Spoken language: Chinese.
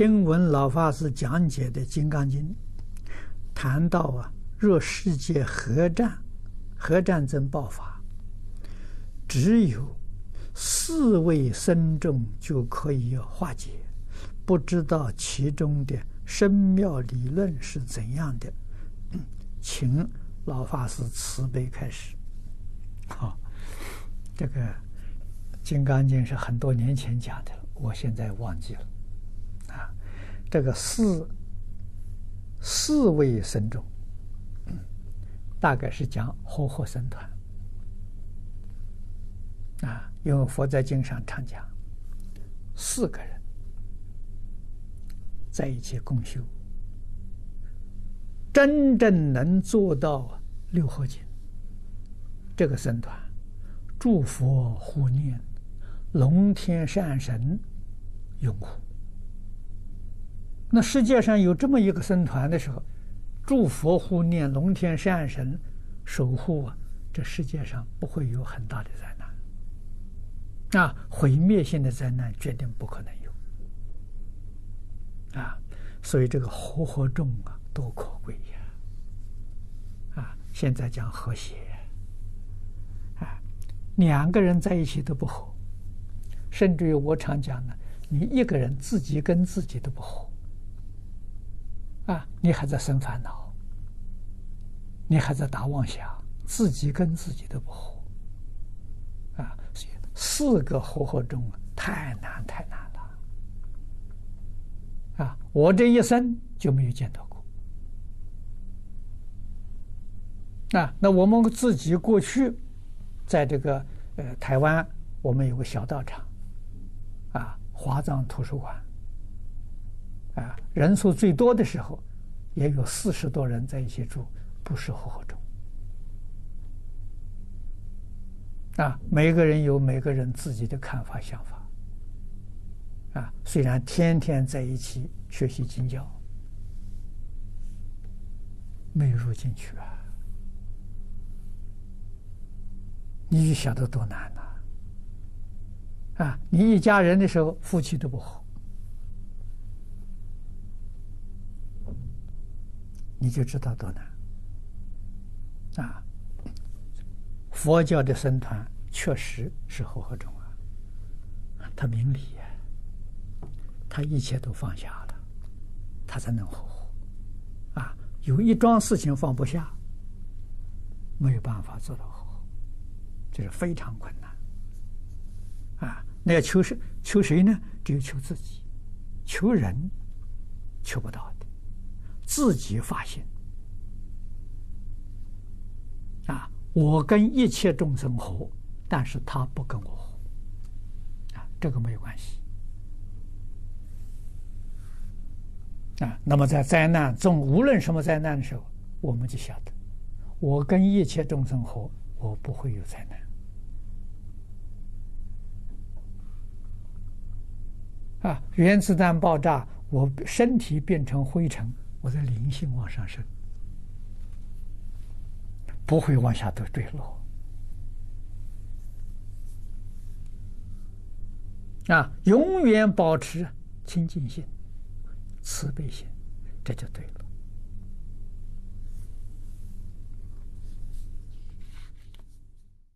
听闻老法师讲解的《金刚经》，谈到啊，若世界核战、核战争爆发，只有四位僧众就可以化解，不知道其中的深妙理论是怎样的？请老法师慈悲开始。好，这个《金刚经》是很多年前讲的了，我现在忘记了。啊，这个四四位僧众，大概是讲活合僧团。啊，因为佛在经上常讲，四个人在一起共修，真正能做到六合敬。这个僧团，诸佛护念，龙天善神拥护。那世界上有这么一个僧团的时候，诸佛护念，龙天善神守护啊，这世界上不会有很大的灾难。啊，毁灭性的灾难绝对不可能有。啊，所以这个和合众啊，多可贵呀！啊，现在讲和谐。啊两个人在一起都不和，甚至于我常讲呢，你一个人自己跟自己都不和，啊，你还在生烦恼，你还在打妄想，自己跟自己都不合，啊，四个和合中，太难太难了，啊，我这一生就没有见到过，啊，那我们自己过去。在这个呃台湾，我们有个小道场，啊，华藏图书馆，啊，人数最多的时候，也有四十多人在一起住，不是和合众，啊，每个人有每个人自己的看法想法，啊，虽然天天在一起学习经教，没有入进去啊。你就晓得多难呐！啊，你一家人的时候，夫妻都不和，你就知道多难。啊，佛教的僧团确实是和合众啊，他明理呀，他一切都放下了，他才能和合。啊，有一桩事情放不下，没有办法做到。这是非常困难，啊！那要求谁？求谁呢？只有求自己，求人求不到的，自己发心啊！我跟一切众生合，但是他不跟我合，啊，这个没有关系啊。那么在灾难中，无论什么灾难的时候，我们就晓得，我跟一切众生合，我不会有灾难。啊！原子弹爆炸，我身体变成灰尘，我的灵性往上升，不会往下都坠落。啊！永远保持清净心、慈悲心，这就对了。